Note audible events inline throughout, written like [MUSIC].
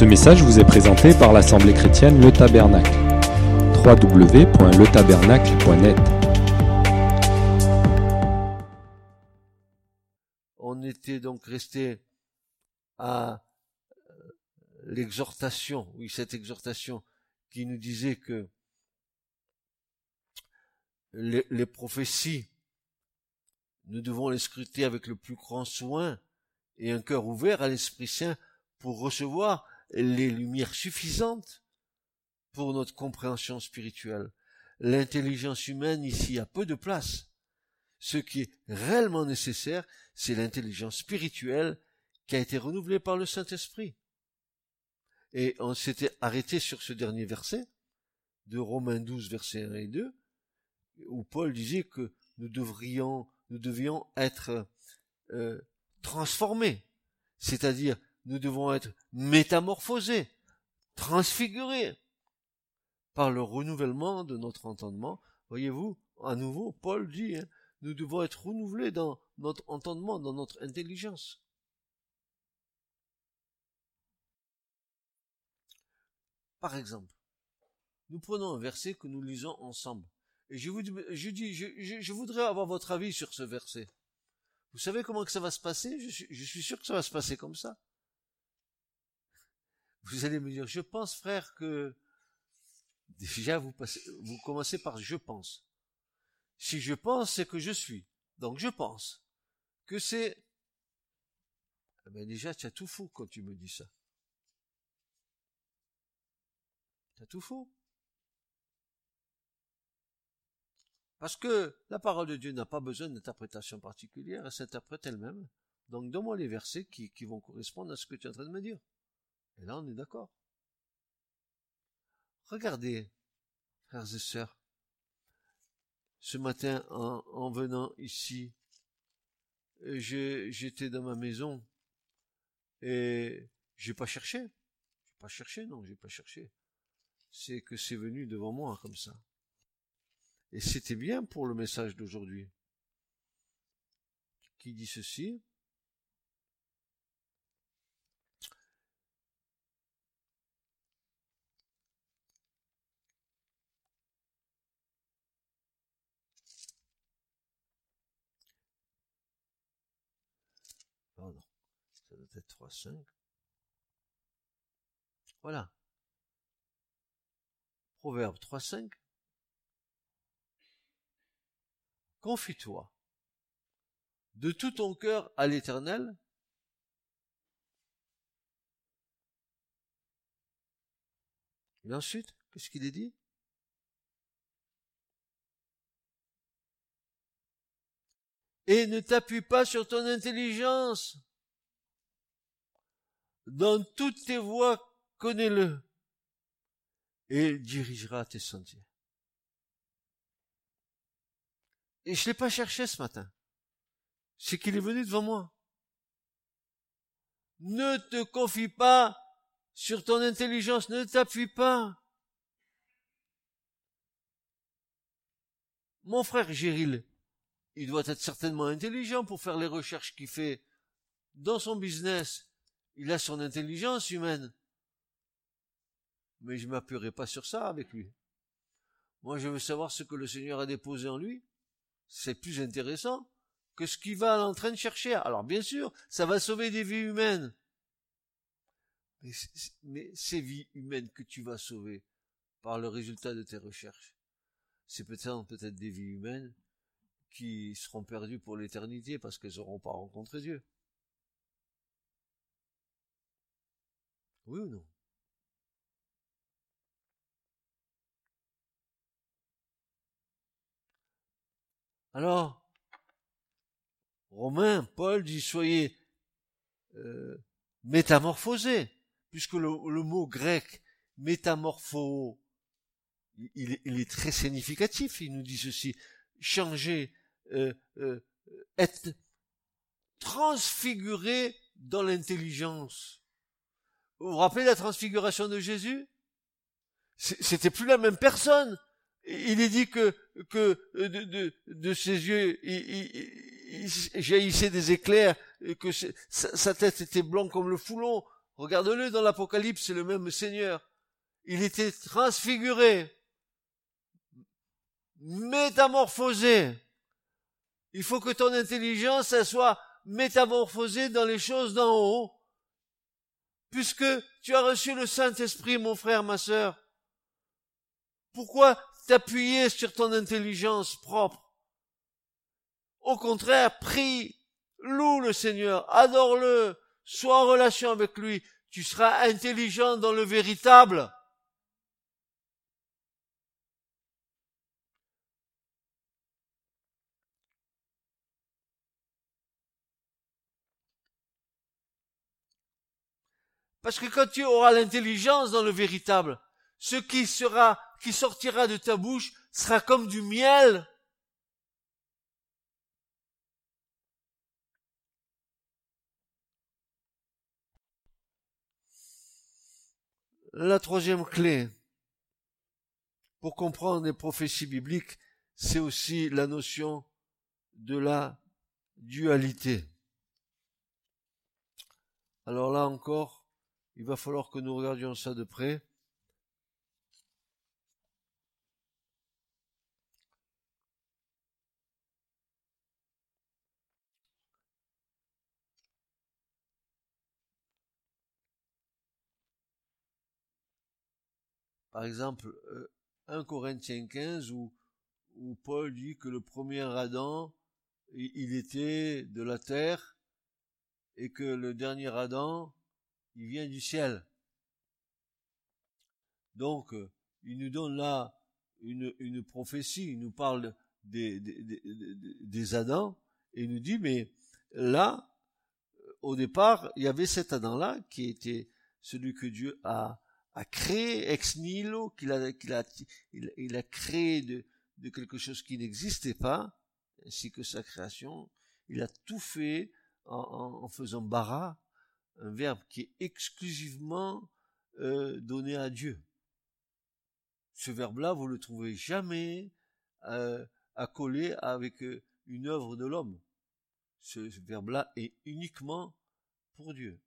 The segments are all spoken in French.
Ce message vous est présenté par l'Assemblée chrétienne Le Tabernacle. www.letabernacle.net On était donc resté à euh, l'exhortation, oui, cette exhortation qui nous disait que les, les prophéties, nous devons les scruter avec le plus grand soin et un cœur ouvert à l'Esprit Saint pour recevoir les lumières suffisantes pour notre compréhension spirituelle. L'intelligence humaine ici a peu de place. Ce qui est réellement nécessaire, c'est l'intelligence spirituelle qui a été renouvelée par le Saint-Esprit. Et on s'était arrêté sur ce dernier verset de Romains 12, versets 1 et 2, où Paul disait que nous devrions, nous devions être euh, transformés, c'est-à-dire nous devons être métamorphosés, transfigurés par le renouvellement de notre entendement. Voyez-vous, à nouveau, Paul dit, hein, nous devons être renouvelés dans notre entendement, dans notre intelligence. Par exemple, nous prenons un verset que nous lisons ensemble. Et je vous je dis, je, voudrais avoir votre avis sur ce verset. Vous savez comment que ça va se passer? Je suis sûr que ça va se passer comme ça. Vous allez me dire, je pense, frère, que déjà vous, passez, vous commencez par je pense. Si je pense, c'est que je suis. Donc je pense que c'est... Eh ben déjà, tu as tout faux quand tu me dis ça. Tu as tout faux. Parce que la parole de Dieu n'a pas besoin d'interprétation particulière, elle s'interprète elle-même. Donc donne-moi les versets qui vont correspondre à ce que tu es en train de me dire. Et là, on est d'accord. Regardez, frères et sœurs, ce matin, en, venant ici, j'étais dans ma maison et j'ai pas cherché. J'ai pas cherché, non, j'ai pas cherché. C'est que c'est venu devant moi comme ça. Et c'était bien pour le message d'aujourd'hui. Qui dit ceci Ça doit être 3, 5. Voilà. Proverbe 3, 5. Confie-toi de tout ton cœur à l'éternel. Et ensuite, qu'est-ce qu'il est dit? Et ne t'appuie pas sur ton intelligence. Dans toutes tes voies, connais-le et dirigera tes sentiers. Et je l'ai pas cherché ce matin. C'est qu'il est venu devant moi. Ne te confie pas sur ton intelligence, ne t'appuie pas. Mon frère Géril, il doit être certainement intelligent pour faire les recherches qu'il fait dans son business. Il a son intelligence humaine. Mais je m'appuierai pas sur ça avec lui. Moi, je veux savoir ce que le Seigneur a déposé en lui. C'est plus intéressant que ce qu'il va en train de chercher. Alors, bien sûr, ça va sauver des vies humaines. Mais, ces vies humaines que tu vas sauver par le résultat de tes recherches, c'est peut-être peut-être des vies humaines qui seront perdus pour l'éternité parce qu'elles n'auront pas rencontré Dieu. Oui ou non? Alors, Romain, Paul dit soyez euh, métamorphosés, puisque le, mot grec métamorpho, il, est très significatif. Il nous dit ceci changer euh, euh, être transfiguré dans l'intelligence. Vous vous rappelez la transfiguration de Jésus? C'était plus la même personne. Il est dit que, euh, de, ses yeux il, jaillissait des éclairs, que sa, tête était blanche comme le foulon. Regarde-le dans l'Apocalypse, c'est le même Seigneur. Il était transfiguré, métamorphosé. Il faut que ton intelligence soit métamorphosée dans les choses d'en haut, puisque tu as reçu le Saint-Esprit, mon frère, ma sœur. Pourquoi t'appuyer sur ton intelligence propre? Au contraire, prie, loue le Seigneur, adore-le, sois en relation avec lui, tu seras intelligent dans le véritable. Parce que quand tu auras l'intelligence dans le véritable, ce qui sera, qui sortira de ta bouche sera comme du miel. La troisième clé pour comprendre les prophéties bibliques, c'est aussi la notion de la dualité. Alors là encore, il va falloir que nous regardions ça de près. Par exemple, 1 euh, Corinthiens 15 où, où Paul dit que le premier Adam, il était de la terre et que le dernier Adam, il vient du ciel. Donc, euh, il nous donne là une, une prophétie, il nous parle des, des, Adams, et il nous dit, mais là, au départ, il y avait cet Adam-là qui était celui que Dieu a, a créé ex nihilo, qu'il a, qu'il a, il, a créé de, de quelque chose qui n'existait pas, ainsi que sa création. Il a tout fait en, en, en faisant bara, un verbe qui est exclusivement euh, donné à Dieu. Ce verbe-là, vous le trouvez jamais euh, accolé avec euh, une œuvre de l'homme. Ce, verbe-là est uniquement pour Dieu.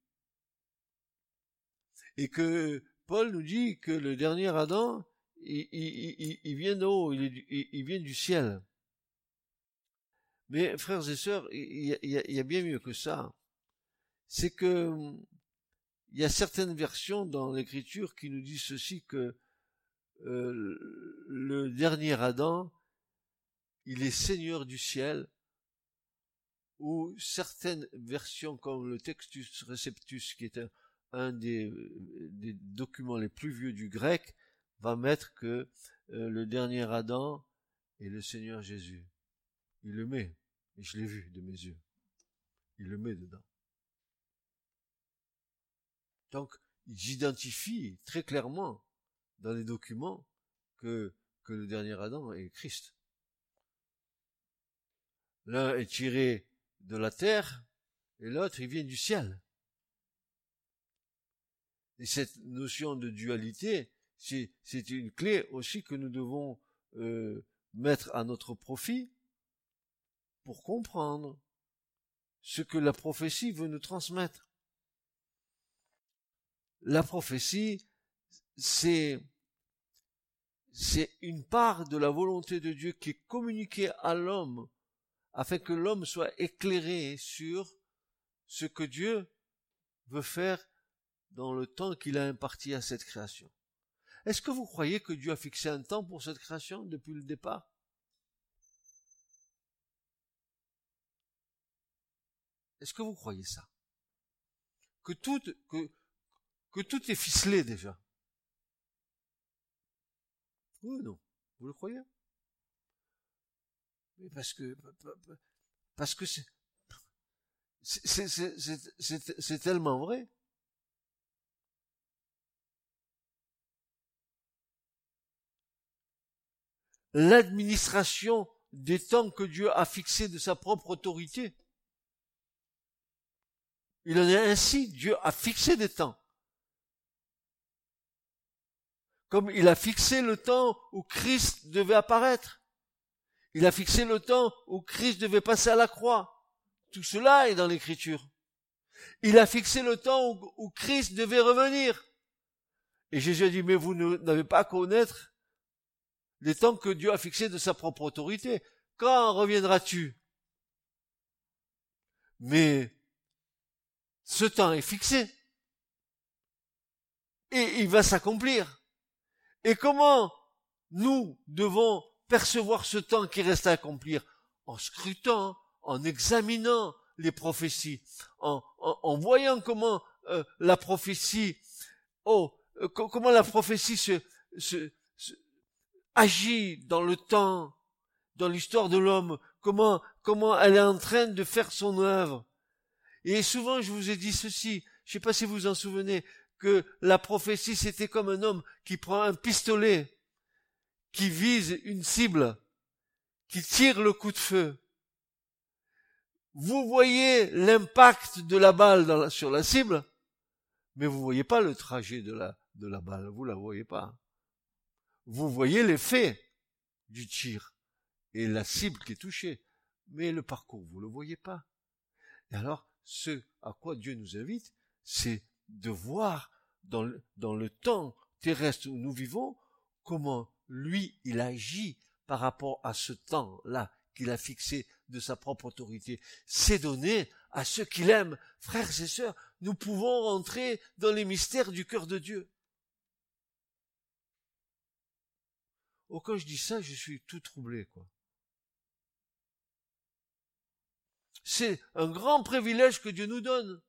Et que Paul nous dit que le dernier Adam, il, vient d'en haut, il, vient du ciel. Mais frères et sœurs, il y a bien mieux que ça c'est que il y a certaines versions dans l'écriture qui nous disent ceci que euh, le dernier Adam, il est Seigneur du ciel, ou certaines versions comme le Textus Receptus, qui est un, des, documents les plus vieux du grec, va mettre que euh, le dernier Adam est le Seigneur Jésus. Il le met, et je l'ai vu de mes yeux. Il le met dedans. Donc, j'identifie très clairement dans les documents que, le dernier Adam est Christ. L'un est tiré de la terre et l'autre il vient du ciel. Et cette notion de dualité, c'est une clé aussi que nous devons euh, mettre à notre profit pour comprendre ce que la prophétie veut nous transmettre la prophétie, c'est une part de la volonté de Dieu qui est communiquée à l'homme afin que l'homme soit éclairé sur ce que Dieu veut faire dans le temps qu'il a imparti à cette création. Est-ce que vous croyez que Dieu a fixé un temps pour cette création depuis le départ? Est-ce que vous croyez ça? Que tout, que, que tout est ficelé déjà. Oui ou non Vous le croyez? Mais parce que parce que c'est c'est tellement vrai. L'administration des temps que Dieu a fixés de sa propre autorité. Il en est ainsi, Dieu a fixé des temps. Comme il a fixé le temps où Christ devait apparaître. Il a fixé le temps où Christ devait passer à la croix. Tout cela est dans l'écriture. Il a fixé le temps où, Christ devait revenir. Et Jésus a dit, mais vous n'avez pas à connaître les temps que Dieu a fixés de sa propre autorité. Quand reviendras-tu? Mais ce temps est fixé. Et il va s'accomplir. Et comment nous devons percevoir ce temps qui reste à accomplir En scrutant, en examinant les prophéties, en, voyant comment euh, la prophétie, oh, euh, comment la prophétie se, se, agit dans le temps, dans l'histoire de l'homme, comment, comment elle est en train de faire son œuvre. Et souvent, je vous ai dit ceci, je ne sais pas si vous vous en souvenez, que la prophétie, c'était comme un homme qui prend un pistolet, qui vise une cible, qui tire le coup de feu. Vous voyez l'impact de la balle sur la cible, mais vous voyez pas le trajet de la, de la balle, vous la voyez pas vous voyez l'effet du tir et la cible qui est touchée, mais le parcours, vous le voyez pas. Et alors, ce à quoi Dieu nous invite, c'est de voir dans le, temps terrestre où nous vivons, comment lui, il agit par rapport à ce temps-là qu'il a fixé de sa propre autorité. C'est donné à ceux qu'il aime. Frères et sœurs, nous pouvons rentrer dans les mystères du cœur de Dieu. Oh, quand je dis ça, je suis tout troublé, quoi. C'est un grand privilège que Dieu nous donne.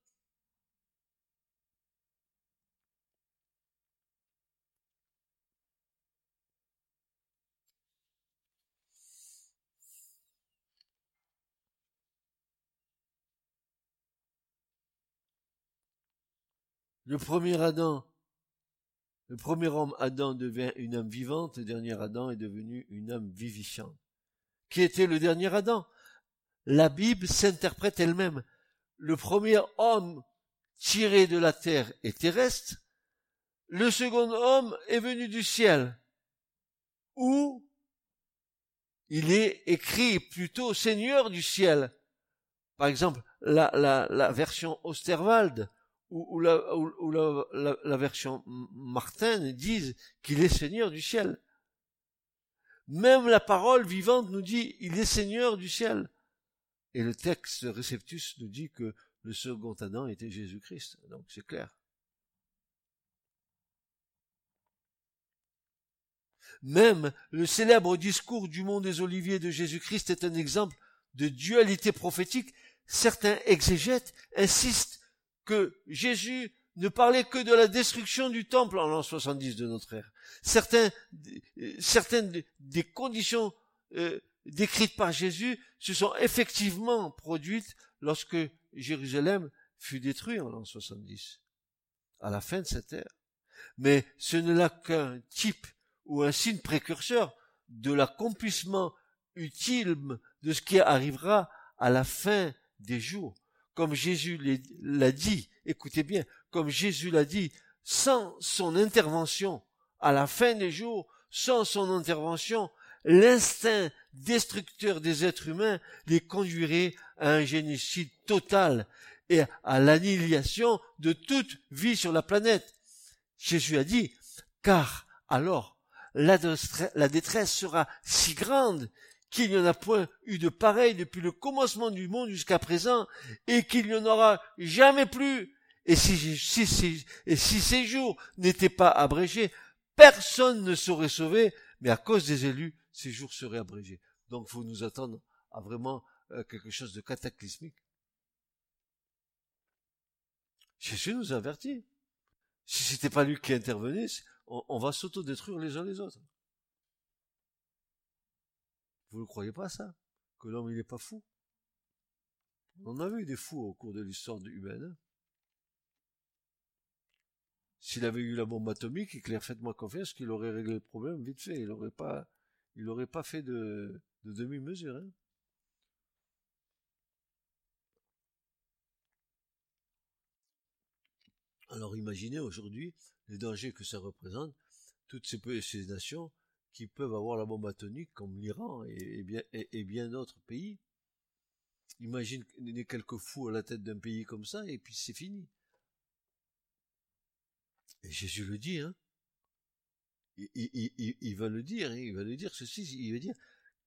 Le premier Adam le premier homme, Adam, devient une âme vivante, le dernier Adam est devenu une âme vivifiante. Qui était le dernier Adam? La Bible s'interprète elle-même. Le premier homme tiré de la terre est terrestre, le second homme est venu du ciel, où il est écrit plutôt Seigneur du ciel. Par exemple, la, la, la version Osterwald ou, la, version Martin disent qu'il est Seigneur du ciel. Même la parole vivante nous dit il est Seigneur du ciel. Et le texte réceptus nous dit que le second Adam était Jésus-Christ. Donc c'est clair. Même le célèbre discours du mont des Oliviers de Jésus-Christ est un exemple de dualité prophétique. Certains exégètes insistent que Jésus ne parlait que de la destruction du temple en l'an 70 de notre ère. Certains, certaines des conditions euh, décrites par Jésus se sont effectivement produites lorsque Jérusalem fut détruit en l'an 70, à la fin de cette ère. Mais ce n'est là qu'un type ou un signe précurseur de l'accomplissement utile de ce qui arrivera à la fin des jours comme Jésus l'a dit, écoutez bien, comme Jésus l'a dit, sans son intervention, à la fin des jours, sans son intervention, l'instinct destructeur des êtres humains les conduirait à un génocide total et à l'annihilation de toute vie sur la planète. Jésus a dit, car alors la détresse sera si grande qu'il n'y en a point eu de pareil depuis le commencement du monde jusqu'à présent, et qu'il n'y en aura jamais plus. Et si, ces jours n'étaient pas abrégés, personne ne serait sauvé, mais à cause des élus, ces jours seraient abrégés. Donc, faut nous attendre à vraiment euh, quelque chose de cataclysmique. Jésus nous a avertis. Si c'était pas lui qui intervenait, on, on va s'autodétruire les uns les autres. Vous ne croyez pas ça? Que l'homme il n'est pas fou? On en a vu des fous au cours de l'histoire humaine. S'il avait eu la bombe atomique, Claire, faites-moi confiance qu'il aurait réglé le problème vite fait. Il n'aurait pas, il aurait pas fait de, demi-mesure. Hein. Alors imaginez aujourd'hui les dangers que ça représente, toutes ces, ces nations qui peuvent avoir la bombe atomique comme l'Iran et, bien, et, bien d'autres pays. Imagine quelques fous à la tête d'un pays comme ça, et puis c'est fini. Et Jésus le dit, hein. Il, il, il, va le dire, hein. il va le dire ceci, il va dire,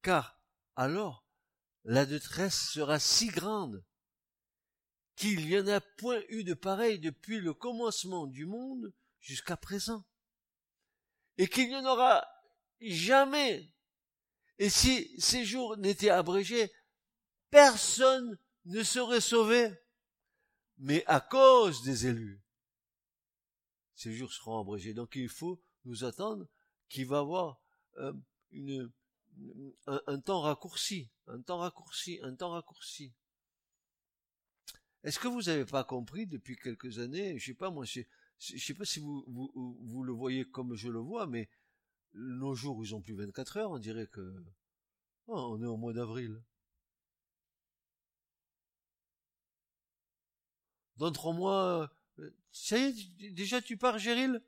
car alors la détresse sera si grande qu'il n'y en a point eu de pareil depuis le commencement du monde jusqu'à présent, et qu'il n'y en aura jamais. Et si ces jours n'étaient abrégés, personne ne serait sauvé, mais à cause des élus. Ces jours seront abrégés. Donc il faut nous attendre qu'il va y avoir euh, un, temps raccourci, un temps raccourci, un temps raccourci. Est-ce que vous n'avez pas compris depuis quelques années, je sais pas moi, je, je sais pas si vous, vous, le voyez comme je le vois, mais nos jours ils ont plus 24 heures, on dirait que oh, on est au mois d'avril. Dans trois mois, euh, ça y est, déjà tu pars, Géril?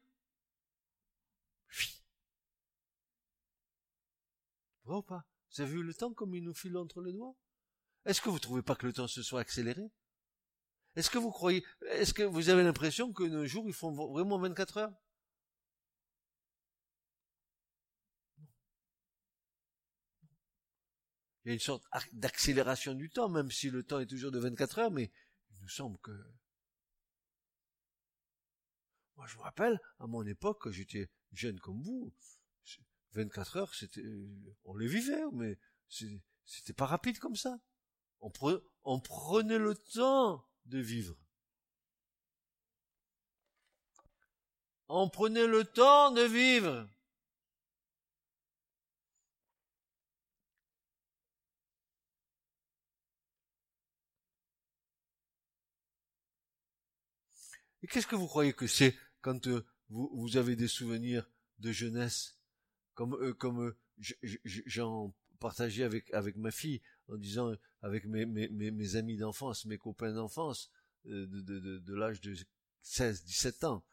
Vrai ou pas? Vous avez vu le temps comme il nous file entre les doigts? Est-ce que vous trouvez pas que le temps se soit accéléré? Est-ce que vous croyez, est-ce que vous avez l'impression que nos jours ils font vraiment 24 heures? Une sorte d'accélération du temps, même si le temps est toujours de 24 heures, mais il nous semble que moi, je me rappelle, à mon époque, j'étais jeune comme vous, 24 heures, c'était, on les vivait, mais c'était pas rapide comme ça. On prenait le temps de vivre. On prenait le temps de vivre. Et qu'est-ce que vous croyez que c'est quand euh, vous, vous, avez des souvenirs de jeunesse, comme euh, comme euh, j'en partageais avec avec ma fille en disant avec mes mes, mes, amis d'enfance, mes copains d'enfance de, de, de, de l'âge de 16, 17 ans,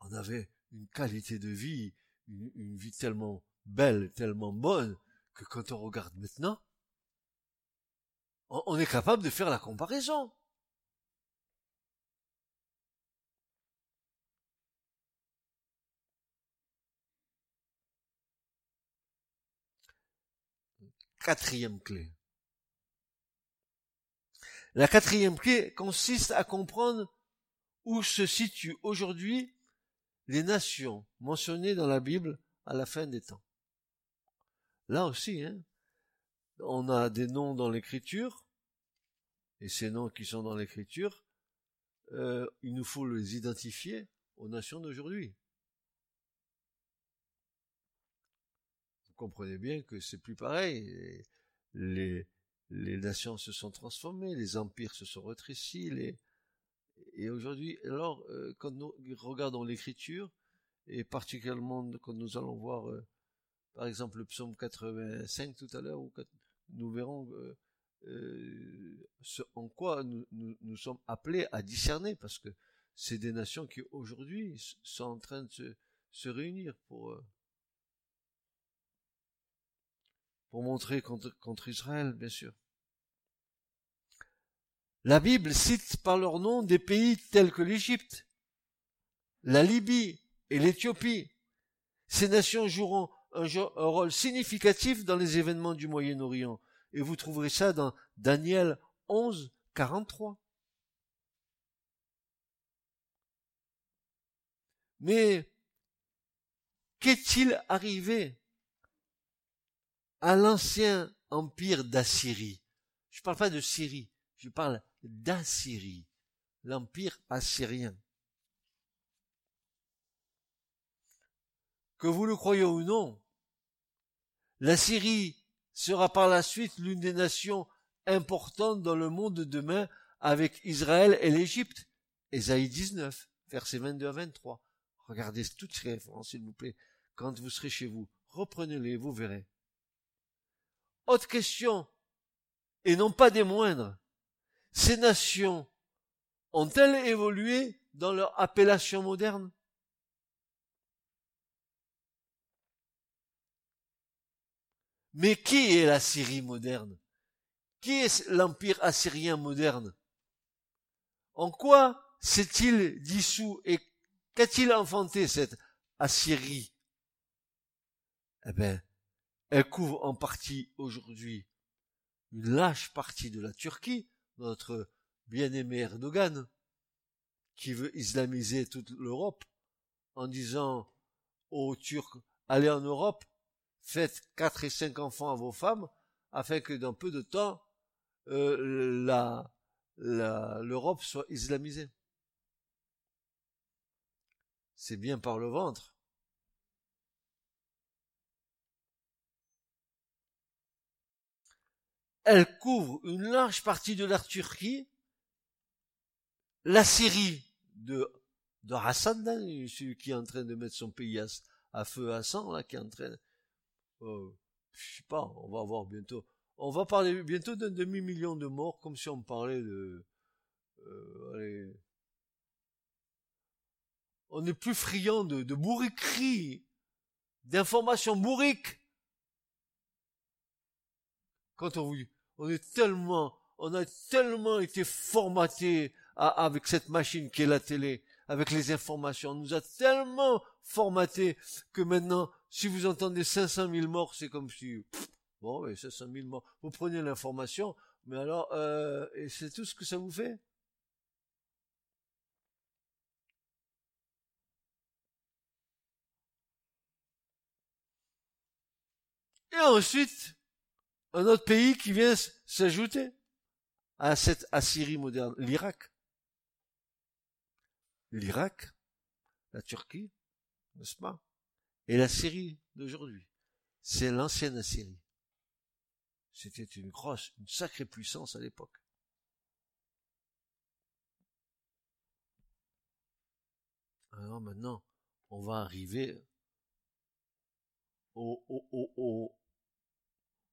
on avait une qualité de vie, une, une vie tellement belle, tellement bonne que quand on regarde maintenant, on est capable de faire la comparaison. Quatrième clé. La quatrième clé consiste à comprendre où se situent aujourd'hui les nations mentionnées dans la Bible à la fin des temps. Là aussi, hein, on a des noms dans l'écriture, et ces noms qui sont dans l'écriture, euh, il nous faut les identifier aux nations d'aujourd'hui. Comprenez bien que c'est plus pareil. Les, nations se sont transformées, les empires se sont rétrécis, et aujourd'hui, alors, euh, quand nous regardons l'écriture, et particulièrement quand nous allons voir, euh, par exemple, le psaume 85 tout à l'heure, nous verrons euh, en quoi nous, nous, sommes appelés à discerner, parce que c'est des nations qui aujourd'hui sont en train de se, se réunir pour pour montrer contre, Israël, bien sûr. La Bible cite par leur nom des pays tels que l'Égypte, la Libye et l'Éthiopie. Ces nations joueront un, un, rôle significatif dans les événements du Moyen-Orient. Et vous trouverez ça dans Daniel 11, 43. Mais qu'est-il arrivé à l'ancien empire d'Assyrie. Je ne parle pas de Syrie, je parle d'Assyrie, l'empire assyrien. Que vous le croyez ou non, la Syrie sera par la suite l'une des nations importantes dans le monde de demain avec Israël et l'Égypte. Ésaïe 19, versets 22 à 23. Regardez toutes ces références, s'il vous plaît, quand vous serez chez vous. Reprenez-les, vous verrez. Autre question, et non pas des moindres. Ces nations ont-elles évolué dans leur appellation moderne? Mais qui est la Syrie moderne? Qui est l'empire assyrien moderne? En quoi s'est-il dissous et qu'a-t-il enfanté cette Assyrie? Eh bien, elle couvre en partie aujourd'hui une lâche partie de la Turquie, notre bien-aimé Erdogan, qui veut islamiser toute l'Europe en disant aux Turcs, allez en Europe, faites quatre et cinq enfants à vos femmes, afin que dans peu de temps, euh, l'Europe soit islamisée. C'est bien par le ventre. Elle couvre une large partie de la Turquie, la Syrie de, de Hassan, celui qui est en train de mettre son pays à, feu à sang, là, qui est en train, euh, je sais pas, on va voir bientôt, on va parler bientôt d'un demi-million de morts, comme si on parlait de, euh, on est plus friand de, de d'informations bourriques. Quand on vous on est tellement, on a tellement été formaté avec cette machine qui est la télé, avec les informations. On nous a tellement formaté que maintenant, si vous entendez 500 000 morts, c'est comme si, bon, oui, 500 000 morts. Vous prenez l'information, mais alors, euh, et c'est tout ce que ça vous fait? Et ensuite, un autre pays qui vient s'ajouter à cette Assyrie moderne, l'Irak. L'Irak, la Turquie, n'est-ce pas? Et la Syrie d'aujourd'hui, c'est l'ancienne Assyrie. C'était une grosse, une sacrée puissance à l'époque. Alors maintenant, on va arriver au, au, au,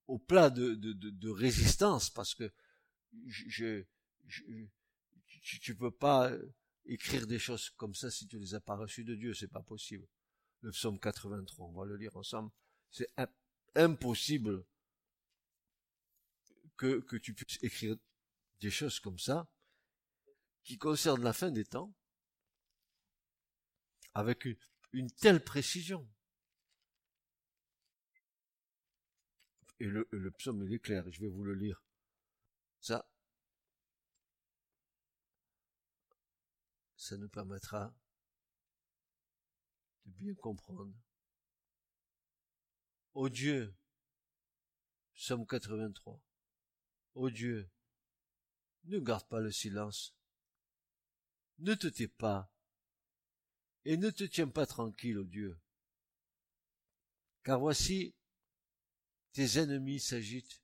au plat de, résistance parce que je, je, tu, peux pas écrire des choses comme ça si tu les as pas reçues de Dieu, c'est pas possible. Le psaume 83, on va le lire ensemble. C'est impossible que, tu puisses écrire des choses comme ça qui concernent la fin des temps avec une telle précision. Et le, psaume, il est clair, je vais vous le lire. Ça, ça nous permettra de bien comprendre. Ô Dieu, psaume 83, ô Dieu, ne garde pas le silence, ne te tais pas, et ne te tiens pas tranquille, ô Dieu. Car voici, tes ennemis s'agitent,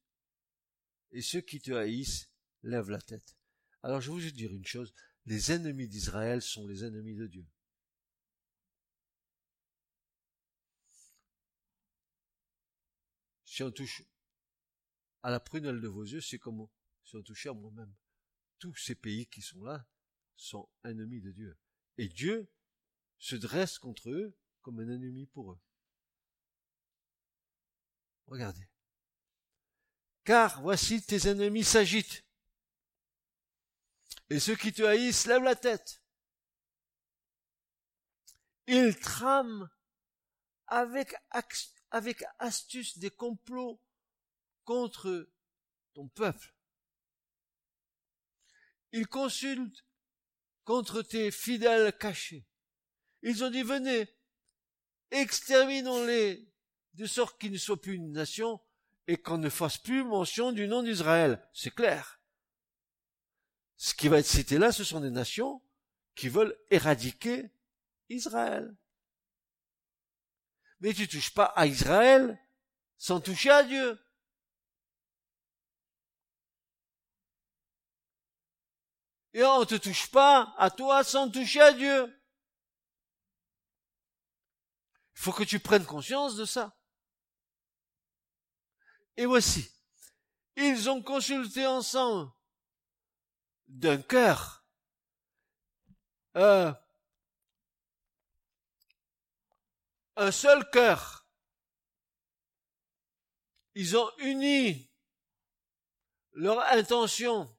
et ceux qui te haïssent lèvent la tête. Alors je vous dire une chose, les ennemis d'Israël sont les ennemis de Dieu. Si on touche à la prunelle de vos yeux, c'est comme si on touchait à moi-même. Tous ces pays qui sont là sont ennemis de Dieu. Et Dieu se dresse contre eux comme un ennemi pour eux. Regardez. Car voici tes ennemis s'agitent. Et ceux qui te haïssent lèvent la tête. Ils trament avec, astuce des complots contre ton peuple. Ils consultent contre tes fidèles cachés. Ils ont dit, venez, exterminons-les de sorte qu'il ne soit plus une nation et qu'on ne fasse plus mention du nom d'Israël. C'est clair. Ce qui va être cité là, ce sont des nations qui veulent éradiquer Israël. Mais tu touches pas à Israël sans toucher à Dieu. Et on ne te touche pas à toi sans toucher à Dieu. Il faut que tu prennes conscience de ça. Et voici, ils ont consulté ensemble d'un cœur. Euh, un seul cœur. Ils ont uni leur intention.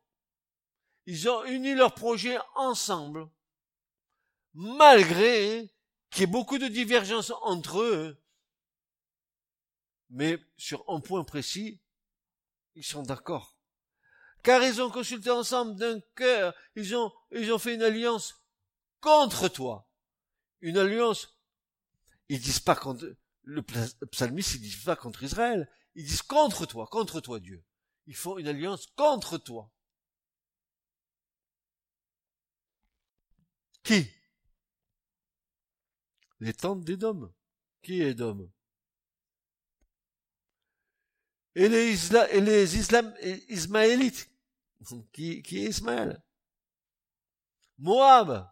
Ils ont uni leurs projets ensemble, malgré qu'il y ait beaucoup de divergences entre eux. Mais sur un point précis, ils sont d'accord. Car ils ont consulté ensemble d'un cœur, ils ont, ils ont fait une alliance contre toi. Une alliance. Ils disent pas contre, le psalmiste, ils disent pas contre Israël. Ils disent contre toi, contre toi Dieu. Ils font une alliance contre toi. Qui? Les tentes d'Édom. Qui est Édom et les, Isla et les Islam Ismaélites. [LAUGHS] Qui, qui est Ismaël? Moab.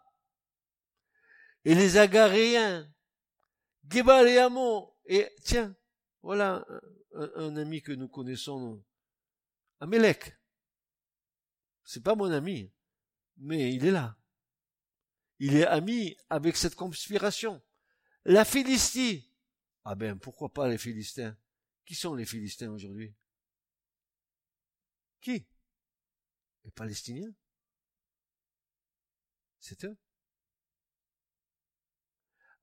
Et les Agaréens. Gebal et Amon. Et tiens, voilà un, un ami que nous connaissons Amelek. C'est pas mon ami, mais il est là. Il est ami avec cette conspiration. La Philistie. Ah ben, pourquoi pas les Philistins? Qui sont les Philistins aujourd'hui? Qui? Les Palestiniens? C'est eux.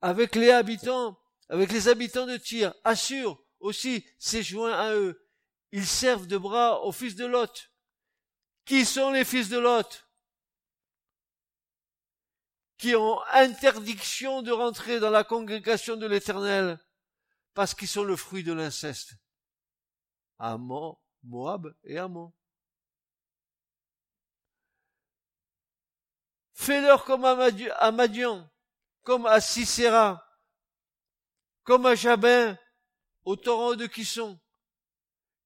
Avec les habitants, avec les habitants de Tyr, Assur aussi s'est joint à eux ils servent de bras aux fils de Lot. Qui sont les fils de Lot? Qui ont interdiction de rentrer dans la congrégation de l'Éternel parce qu'ils sont le fruit de l'inceste. Amon, Moab et Amon. Fais-leur comme à Madian, comme à Sisera, comme à Jabin, au torrent de Kisson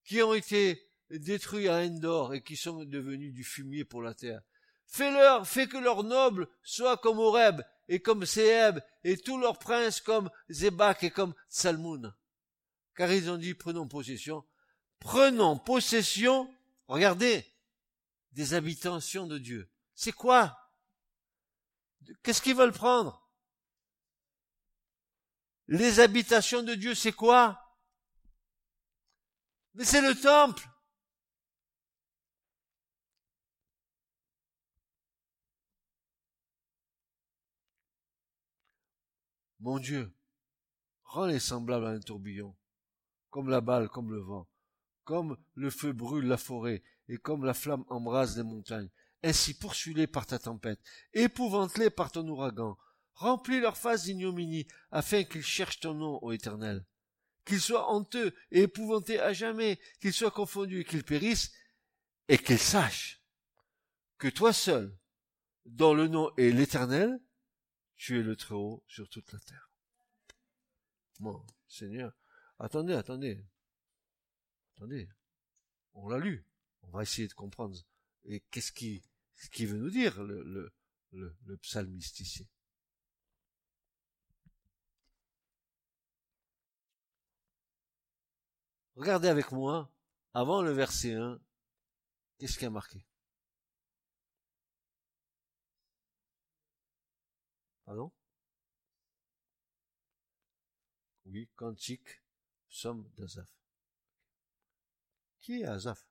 qui ont été détruits à Endor et qui sont devenus du fumier pour la terre. Fais-leur, fais que leurs nobles soient comme Horeb et comme Seheb et tous leurs princes comme Zébak et comme Salmoun. Car ils ont dit, prenons possession, prenons possession, regardez, des habitations de Dieu. C'est quoi? Qu'est-ce qu'ils veulent prendre? Les habitations de Dieu, c'est quoi? Mais c'est le temple. Mon Dieu, rends-les semblables à un tourbillon, comme la balle, comme le vent, comme le feu brûle la forêt, et comme la flamme embrase les montagnes. Ainsi poursuis-les par ta tempête, épouvante-les par ton ouragan, remplis leur face d'ignominie, afin qu'ils cherchent ton nom, ô Éternel qu'ils soient honteux et épouvantés à jamais, qu'ils soient confondus et qu'ils périssent, et qu'ils sachent que toi seul, dont le nom est l'Éternel, tu es le Très-Haut sur toute la terre. Bon, Seigneur, attendez, attendez, attendez, on l'a lu, on va essayer de comprendre. Et qu'est-ce qui, qui veut nous dire le, le, le, ici Regardez avec moi, avant le verset 1, qu'est-ce qui a marqué? Pardon Oui, cantique, somme d'Azaf. Qui est Azaf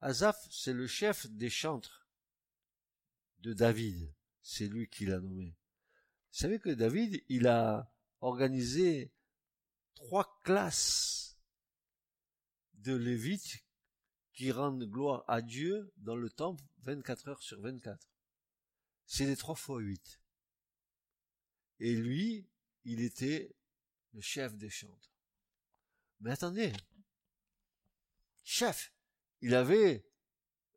Azaf, c'est le chef des chantres de David. C'est lui qui l'a nommé. Vous savez que David, il a organisé trois classes de lévites qui rendent gloire à Dieu dans le temple 24 heures sur 24. C'est les trois fois huit. Et lui, il était le chef des chantres. Mais attendez, chef, il avait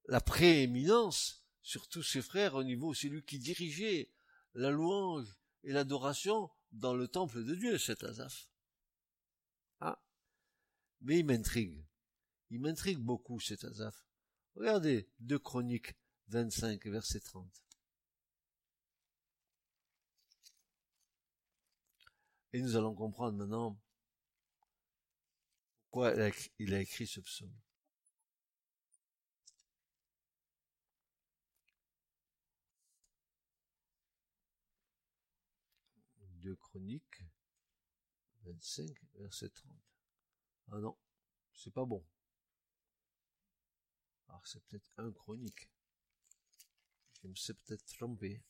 la prééminence sur tous ses frères au niveau, c'est lui qui dirigeait la louange et l'adoration dans le temple de Dieu, cet Azaf. Ah. Mais il m'intrigue. Il m'intrigue beaucoup, cet Azaf. Regardez, 2 Chroniques 25, verset 30. Et nous allons comprendre maintenant pourquoi il a écrit ce psaume. de Chroniques 25, verset 30. Ah non, c'est pas bon. C'est peut-être un chronique. Je me suis peut-être trompé.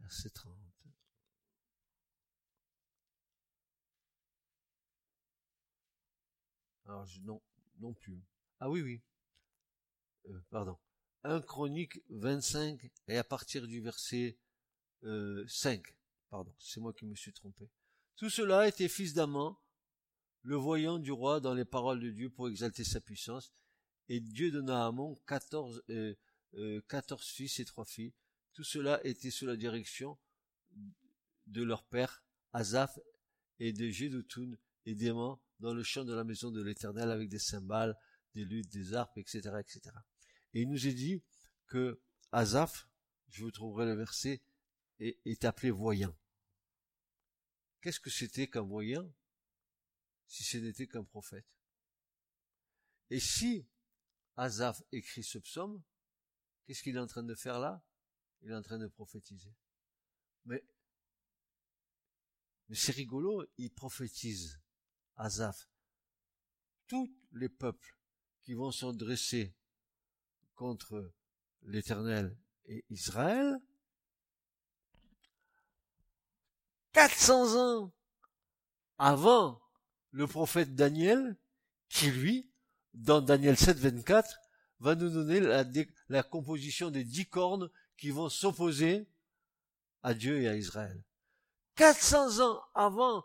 Verset 30. Alors je, non, non plus. Ah oui, oui. Euh, pardon. 1 Chronique 25 et à partir du verset euh, 5. Pardon, c'est moi qui me suis trompé. Tout cela était fils d'Amant, le voyant du roi dans les paroles de Dieu pour exalter sa puissance. Et Dieu donna à Amon 14, euh, euh, 14 fils et trois filles. Tout cela était sous la direction de leur père, Azaph, et de Jédotoun et d'Aimant dans le champ de la maison de l'Éternel avec des cymbales, des luttes, des harpes, etc., etc. Et il nous est dit que Azaph, je vous trouverai le verset, est appelé voyant. Qu'est-ce que c'était qu'un voyant si ce n'était qu'un prophète? Et si Azaph écrit ce psaume, qu'est-ce qu'il est en train de faire là? Il est en train de prophétiser. Mais, mais c'est rigolo, il prophétise, Azaph. Tous les peuples qui vont se dresser contre l'Éternel et Israël, 400 ans avant le prophète Daniel, qui lui, dans Daniel 7, 24, va nous donner la, composition des dix cornes qui vont s'opposer à Dieu et à Israël. 400 ans avant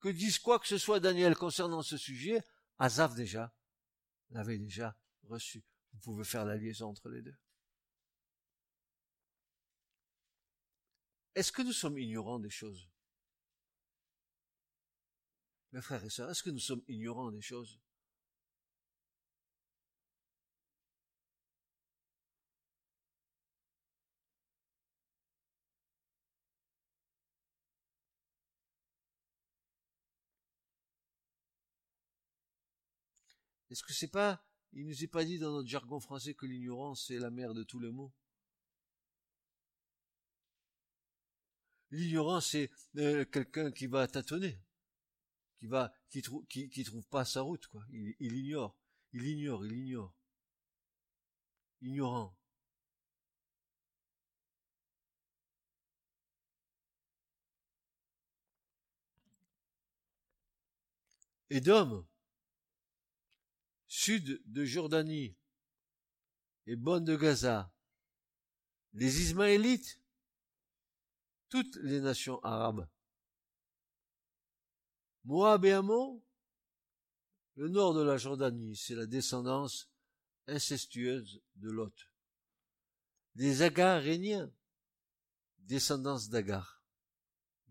que dise quoi que ce soit Daniel concernant ce sujet, Azaf déjà l'avait déjà reçu. Vous pouvez faire la liaison entre les deux. Est-ce que nous sommes ignorants des choses? Mes frères et sœurs, est-ce que nous sommes ignorants des choses? Est-ce que c'est pas il nous est pas dit dans notre jargon français que l'ignorance est la mère de tous les maux? L'ignorance, c'est euh, quelqu'un qui va tâtonner, qui va, qui trouve, qui, trouve pas sa route, quoi. Il, ignore, il ignore, il ignore. Ignorant. Et d'homme, sud de Jordanie et bonne de Gaza, les Ismaélites, toutes les nations arabes, Moab et le nord de la Jordanie, c'est la descendance incestueuse de Lot. Les Agaréniens, descendance d'Agar.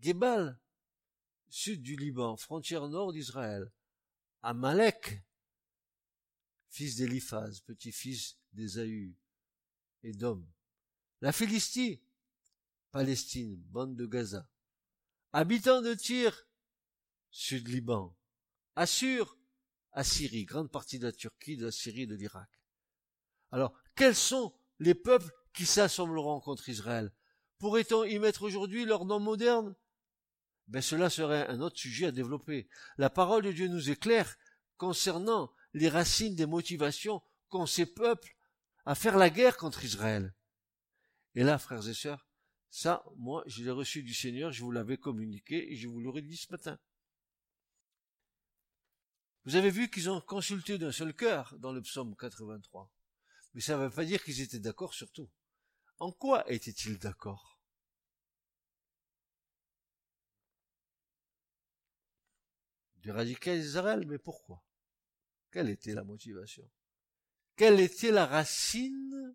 Gebal, sud du Liban, frontière nord d'Israël. Amalek, fils d'Éliphaz, petit-fils d'Ésaü et d'Homme. La Philistie, Palestine, bande de Gaza. Habitants de Tyr, Sud-Liban. Assur, Assyrie, grande partie de la Turquie, de la Syrie et de l'Irak. Alors, quels sont les peuples qui s'assembleront contre Israël? Pourrait-on y mettre aujourd'hui leur nom moderne? Ben cela serait un autre sujet à développer. La parole de Dieu nous éclaire concernant les racines des motivations qu'ont ces peuples à faire la guerre contre Israël. Et là, frères et sœurs, ça, moi, je l'ai reçu du Seigneur, je vous l'avais communiqué et je vous l'aurais dit ce matin. Vous avez vu qu'ils ont consulté d'un seul cœur dans le psaume 83. Mais ça ne veut pas dire qu'ils étaient d'accord sur tout. En quoi étaient-ils d'accord? D'éradiquer Israël, mais pourquoi? Quelle était la motivation? Quelle était la racine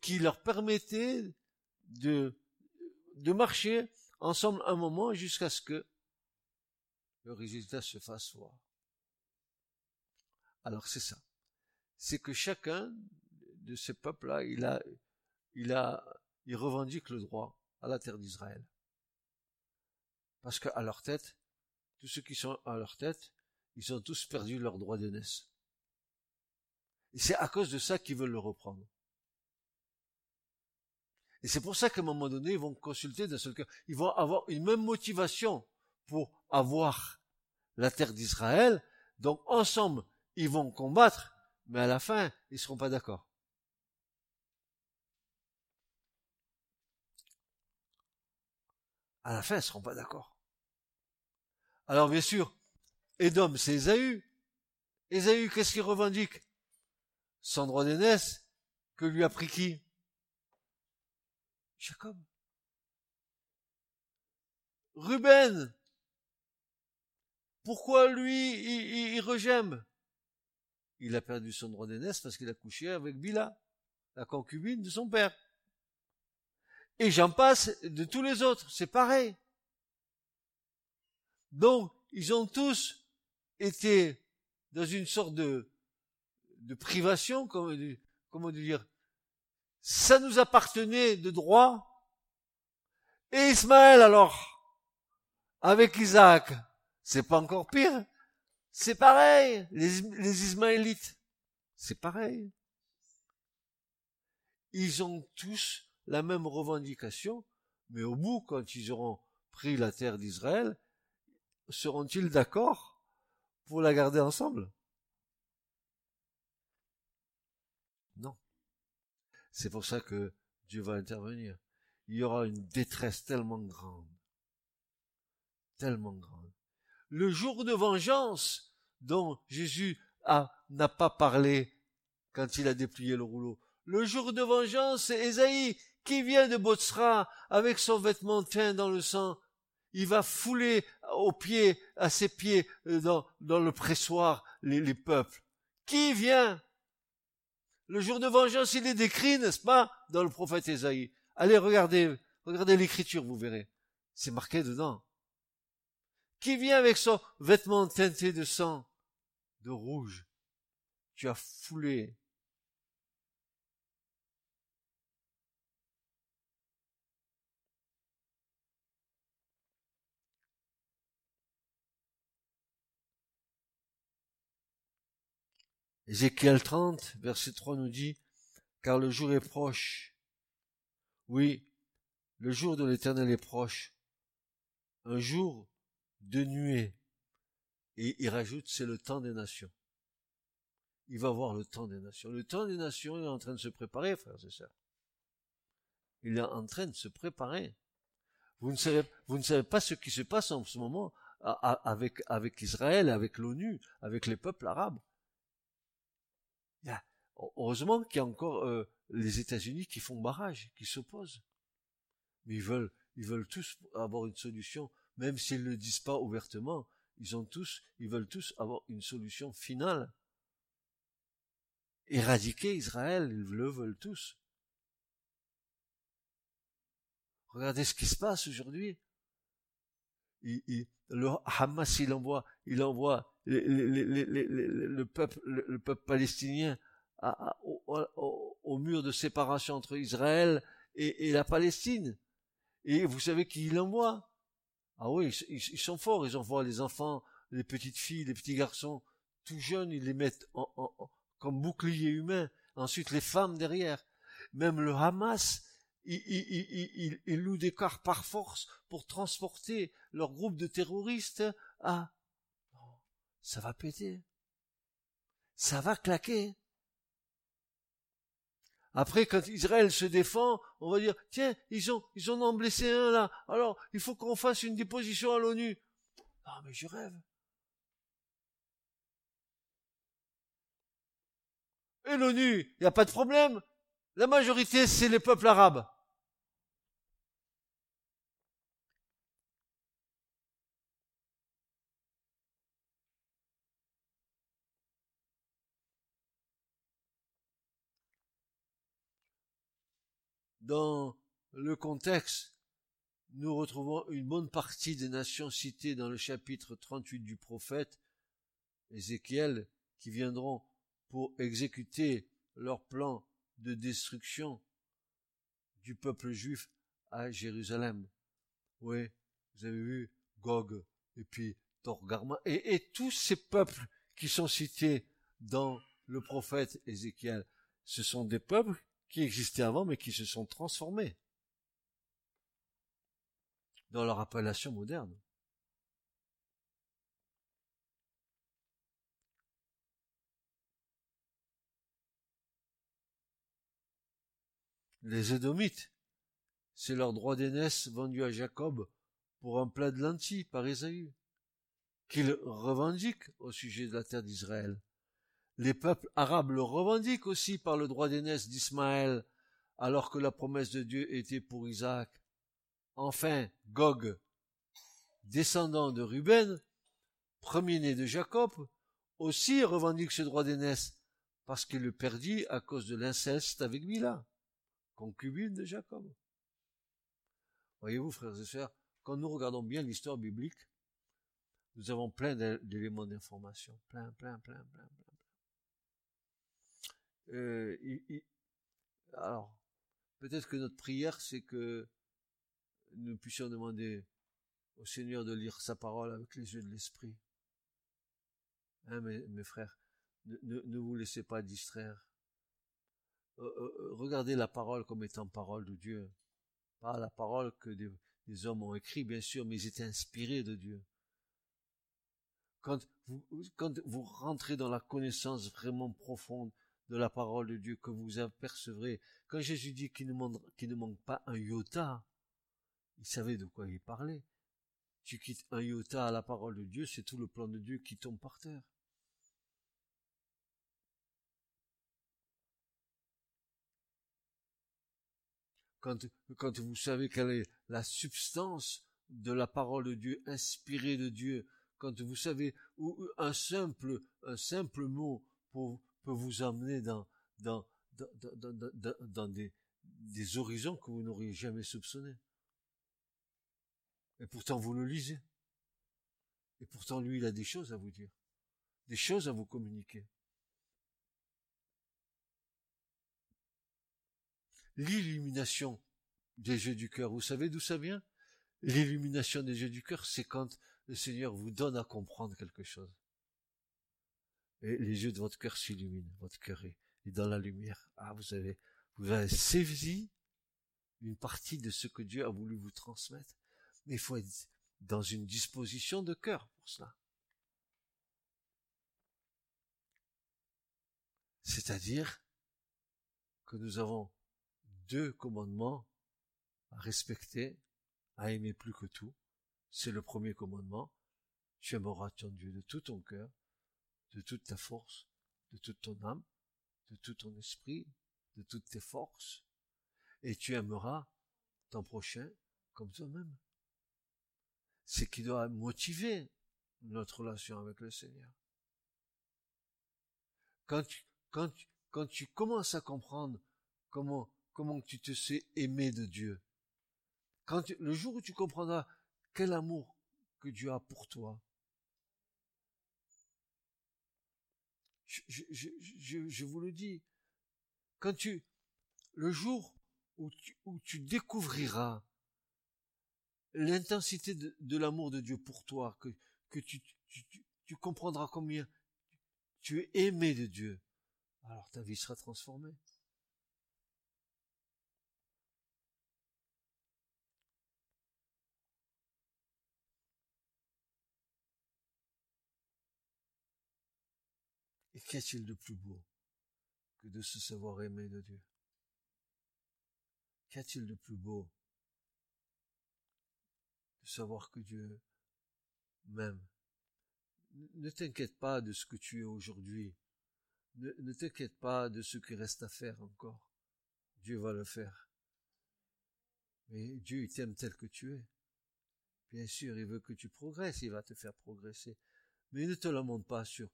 qui leur permettait de, de marcher ensemble un moment jusqu'à ce que le résultat se fasse voir. Alors c'est ça. C'est que chacun de ces peuples-là, il a, il a, il revendique le droit à la terre d'Israël. Parce qu'à leur tête, tous ceux qui sont à leur tête, ils ont tous perdu leur droit d'aînesse. Et c'est à cause de ça qu'ils veulent le reprendre. Et c'est pour ça qu'à un moment donné, ils vont consulter d'un seul cœur. Ils vont avoir une même motivation pour avoir la terre d'Israël. Donc ensemble, ils vont combattre, mais à la fin, ils seront pas d'accord. À la fin, ils seront pas d'accord. Alors bien sûr, Edom, c'est Esaü. Esaü, qu'est-ce qu'il revendique? Son droit que lui a pris qui? Jacob. Ruben. Pourquoi lui, il, il, regème Il a perdu son droit d'aînesse parce qu'il a couché avec Bila, la concubine de son père. Et j'en passe de tous les autres, c'est pareil. Donc, ils ont tous été dans une sorte de, privation, comment dire, ça nous appartenait de droit. Et Ismaël alors, avec Isaac, c'est pas encore pire. C'est pareil, les, Ismaélites, c'est pareil. Ils ont tous la même revendication, mais au bout, quand ils auront pris la terre d'Israël, seront-ils d'accord pour la garder ensemble? C'est pour ça que Dieu va intervenir. Il y aura une détresse tellement grande. Tellement grande. Le jour de vengeance dont Jésus n'a pas parlé quand il a déplié le rouleau. Le jour de vengeance, c'est Esaïe qui vient de Botsra avec son vêtement teint dans le sang. Il va fouler aux pieds, à ses pieds, euh, dans, le pressoir, les, les peuples. Qui vient? Le jour de vengeance, il est décrit, n'est-ce pas, dans le prophète Ésaïe. Allez, regardez, regardez l'écriture, vous verrez. C'est marqué dedans. Qui vient avec son vêtement teinté de sang, de rouge? Tu as foulé Ézéchiel 30, verset 3 nous dit, car le jour est proche. Oui, le jour de l'éternel est proche. Un jour de nuée. Et il rajoute, c'est le temps des nations. Il va voir le temps des nations. Le temps des nations est en train de se préparer, frères et sœurs. Il est en train de se préparer. Vous ne savez, vous ne savez pas ce qui se passe en ce moment avec, avec Israël, avec l'ONU, avec les peuples arabes. Heureusement qu'il y a encore euh, les États-Unis qui font barrage, qui s'opposent. Mais ils veulent, ils veulent tous avoir une solution, même s'ils ne le disent pas ouvertement. Ils ont tous, ils veulent tous avoir une solution finale. Éradiquer Israël, ils le veulent tous. Regardez ce qui se passe aujourd'hui. le Hamas, il envoie, il envoie le, peuple, le, peuple palestinien au, mur de séparation entre Israël et, la Palestine. Et vous savez qui il envoie? Ah oui, ils, sont forts, ils envoient les enfants, les petites filles, les petits garçons, tout jeunes, ils les mettent comme bouclier humain. Ensuite, les femmes derrière. Même le Hamas, il, il, il, loue des cars par force pour transporter leur groupe de terroristes à ça va péter. Ça va claquer. Après, quand Israël se défend, on va dire, tiens, ils ont, ils en blessé un là. Alors, il faut qu'on fasse une déposition à l'ONU. Ah, mais je rêve. Et l'ONU, il n'y a pas de problème. La majorité, c'est les peuples arabes. Dans le contexte, nous retrouvons une bonne partie des nations citées dans le chapitre 38 du prophète Ézéchiel qui viendront pour exécuter leur plan de destruction du peuple juif à Jérusalem. Oui, vous avez vu Gog et puis Torgarma et, et tous ces peuples qui sont cités dans le prophète Ézéchiel. Ce sont des peuples qui existaient avant mais qui se sont transformés. dans leur appellation moderne. Les Édomites, c'est leur droit d'aînesse vendu à Jacob pour un plat de lentilles par Ésaü, qu'ils revendiquent au sujet de la terre d'Israël. Les peuples arabes le revendiquent aussi par le droit d'aînesse d'Ismaël, alors que la promesse de Dieu était pour Isaac. Enfin, Gog, descendant de Ruben, premier-né de Jacob, aussi revendique ce droit d'aînesse, parce qu'il le perdit à cause de l'inceste avec Mila, concubine de Jacob. Voyez-vous, frères et sœurs, quand nous regardons bien l'histoire biblique, nous avons plein d'éléments d'information, plein, plein, plein, plein, plein. Euh, alors, peut-être que notre prière, c'est que nous puissions demander au Seigneur de lire sa parole avec les yeux de l'esprit. Hein, mes, frères, ne, vous laissez pas distraire. Euh, euh, regardez la parole comme étant parole de Dieu. Pas la parole que des, hommes ont écrit, bien sûr, mais ils étaient inspirés de Dieu. Quand vous, quand vous rentrez dans la connaissance vraiment profonde de la parole de Dieu, que vous apercevrez, quand Jésus dit qu'il ne manque, pas un iota, il savait de quoi il parlait. Tu quittes un iota à la parole de Dieu, c'est tout le plan de Dieu qui tombe par terre. Quand, vous savez quelle est la substance de la parole de Dieu, inspirée de Dieu, quand vous savez où un simple, un simple mot peut vous emmener dans, dans, dans, dans, dans des, des horizons que vous n'auriez jamais soupçonnés. Et pourtant, vous le lisez. Et pourtant, lui, il a des choses à vous dire. Des choses à vous communiquer. L'illumination des yeux du cœur, vous savez d'où ça vient? L'illumination des yeux du cœur, c'est quand le Seigneur vous donne à comprendre quelque chose. Et les yeux de votre cœur s'illuminent, votre cœur est, dans la lumière. Ah, vous avez, vous avez saisi une partie de ce que Dieu a voulu vous transmettre. Mais il faut être dans une disposition de cœur pour cela. C'est-à-dire que nous avons deux commandements à respecter, à aimer plus que tout. C'est le premier commandement. Tu aimeras ton Dieu de tout ton cœur, de toute ta force, de toute ton âme, de tout ton esprit, de toutes tes forces, et tu aimeras ton prochain comme toi-même c'est qui doit motiver notre relation avec le Seigneur. Quand tu, commences à comprendre comment, tu te sais aimer de Dieu, quand le jour où tu comprendras quel amour que Dieu a pour toi, je, vous le dis, quand tu, le jour où tu, découvriras l'intensité de, l'amour de Dieu pour toi, que, tu, comprendras combien tu es aimé de Dieu, alors ta vie sera transformée. Et qu'est-il de plus beau que de se savoir aimé de Dieu? Qu'y a-t-il de plus beau de savoir que Dieu m'aime? Ne t'inquiète pas de ce que tu es aujourd'hui. Ne, t'inquiète pas de ce qui reste à faire encore. Dieu va le faire. Mais Dieu, t'aime tel que tu es. Bien sûr, il veut que tu progresses, il va te faire progresser. Mais ne te lamente pas sur,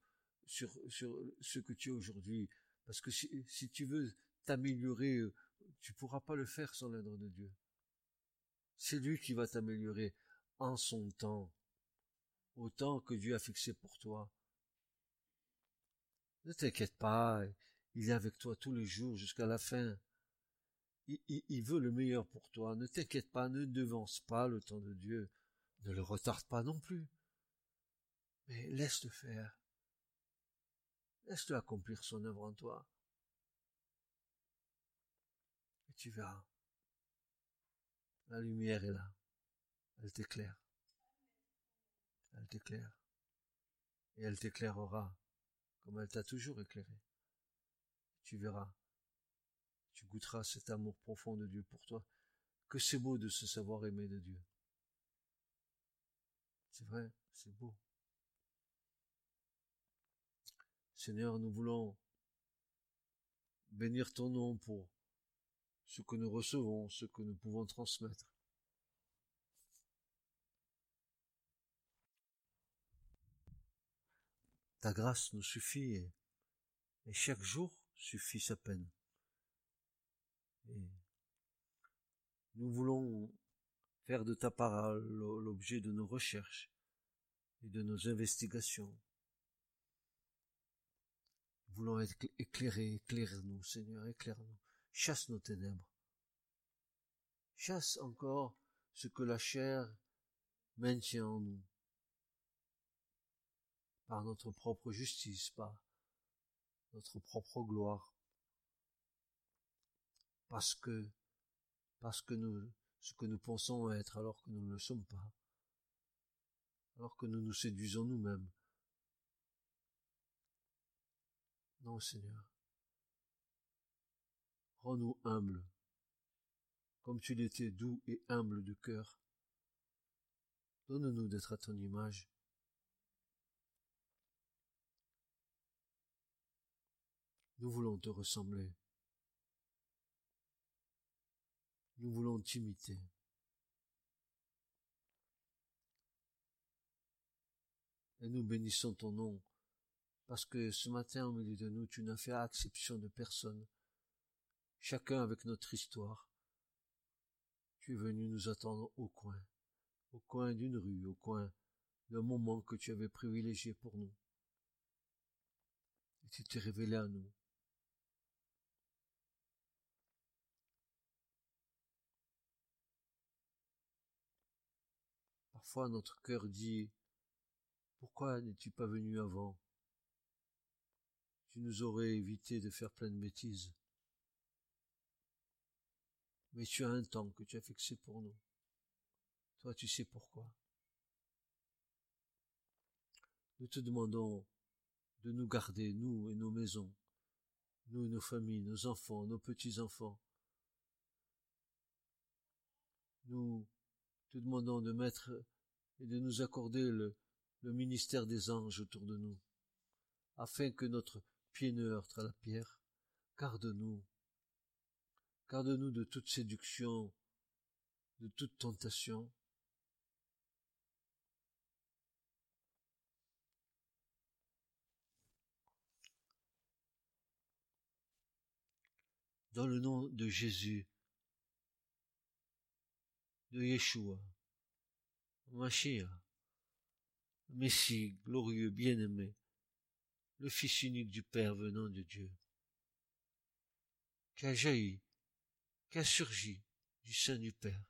sur, sur ce que tu es aujourd'hui. Parce que si, tu veux t'améliorer, tu pourras pas le faire sans l'aide de Dieu. C'est lui qui va t'améliorer en son temps, au temps que Dieu a fixé pour toi. Ne t'inquiète pas, il est avec toi tous les jours jusqu'à la fin. Il, veut le meilleur pour toi. Ne t'inquiète pas, ne devance pas le temps de Dieu. Ne le retarde pas non plus. Mais laisse-le faire. Laisse-le accomplir son œuvre en toi. Et tu verras. La lumière est là. Elle t'éclaire. Elle t'éclaire. Et elle t'éclairera comme elle t'a toujours éclairé. Tu verras. Tu goûteras cet amour profond de Dieu pour toi. Que c'est beau de se savoir aimer de Dieu. C'est vrai, c'est beau. Seigneur, nous voulons bénir ton nom pour ce que nous recevons, ce que nous pouvons transmettre. Ta grâce nous suffit et, chaque jour suffit sa peine. Nous voulons faire de ta parole l'objet de nos recherches et de nos investigations. Voulons être éclairés, éclaire-nous, Seigneur, éclaire-nous. Chasse nos ténèbres. Chasse encore ce que la chair maintient en nous. Par notre propre justice, par notre propre gloire. Parce que, parce que ce que nous pensons être alors que nous ne le sommes pas. Alors que nous nous séduisons nous-mêmes. Non, Seigneur. Rends-nous humbles, comme tu l'étais doux et humble de cœur. Donne-nous d'être à ton image. Nous voulons te ressembler. Nous voulons t'imiter. Et nous bénissons ton nom, parce que ce matin, au milieu de nous, tu n'as fait exception de personne, chacun avec notre histoire. Tu es venu nous attendre au coin, au coin d'une rue, au coin d'un moment que tu avais privilégié pour nous. Et tu t'es révélé à nous. Parfois notre cœur dit Pourquoi n'es-tu pas venu avant? Tu nous aurais évité de faire plein de bêtises. Mais tu as un temps que tu as fixé pour nous. Toi, tu sais pourquoi. Nous te demandons de nous garder, nous et nos maisons, nous et nos familles, nos enfants, nos petits-enfants. Nous te demandons de mettre et de nous accorder le, ministère des anges autour de nous, afin que notre pied ne à la pierre. Garde-nous, garde-nous de toute séduction, de toute tentation. Dans le nom de Jésus, de Yeshua, Machia, Messie, glorieux, bien-aimé, le Fils unique du Père venant de Dieu, qui a jailli, qui a surgi du sein du Père,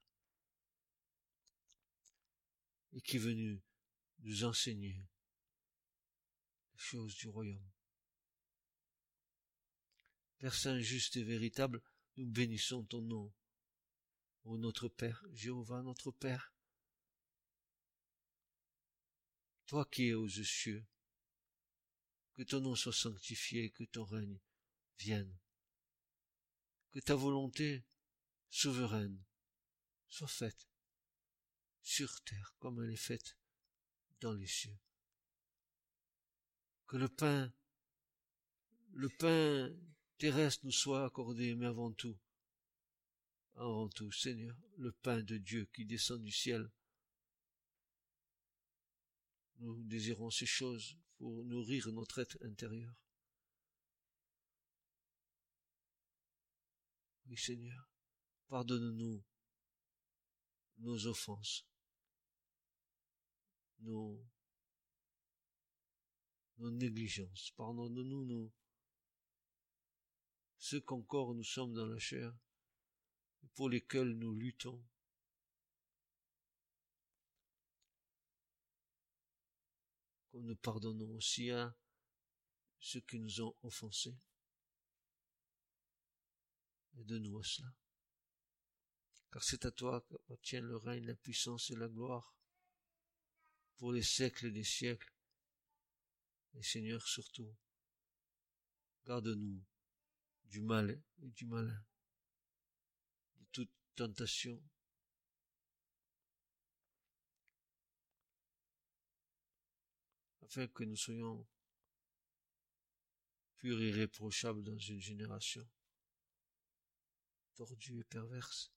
et qui est venu nous enseigner les choses du royaume. Père Saint juste et véritable, nous bénissons ton nom. Ô notre Père, Jéhovah notre Père, toi qui es aux cieux, que ton nom soit sanctifié, que ton règne vienne, que ta volonté souveraine soit faite sur terre comme elle est faite dans les cieux. Que le pain, le pain terrestre nous soit accordé, mais avant tout, avant tout, Seigneur, le pain de Dieu qui descend du ciel nous désirons ces choses pour nourrir notre être intérieur. Oui, Seigneur, pardonne-nous nos offenses, nos, nos négligences, pardonne-nous nos, ceux qu'encore nous sommes dans la chair, pour lesquels nous luttons, nous pardonnons aussi à ceux qui nous ont offensés. Aide-nous à cela. car c'est à toi qu'appartiennent le règne, la puissance et la gloire pour les siècles des siècles. Et Seigneur surtout, garde-nous du mal et du malin, de toute tentation, afin que nous soyons purs et irréprochables dans une génération tordue et perverse.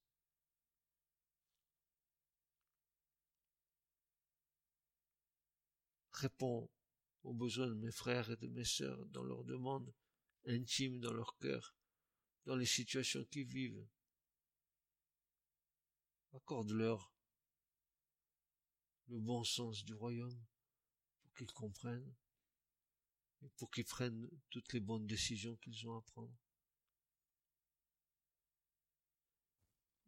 Réponds aux besoins de mes frères et de mes sœurs dans leurs demandes intimes dans leur cœur, dans les situations qu'ils vivent. Accorde-leur le bon sens du royaume qu'ils comprennent et pour qu'ils prennent toutes les bonnes décisions qu'ils ont à prendre.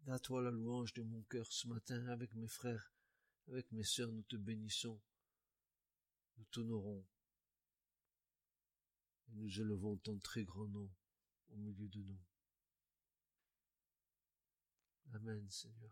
À toi la louange de mon cœur ce matin avec mes frères, avec mes sœurs, nous te bénissons nous t'honorons et nous élevons ton très grand nom au milieu de nous. Amen, Seigneur.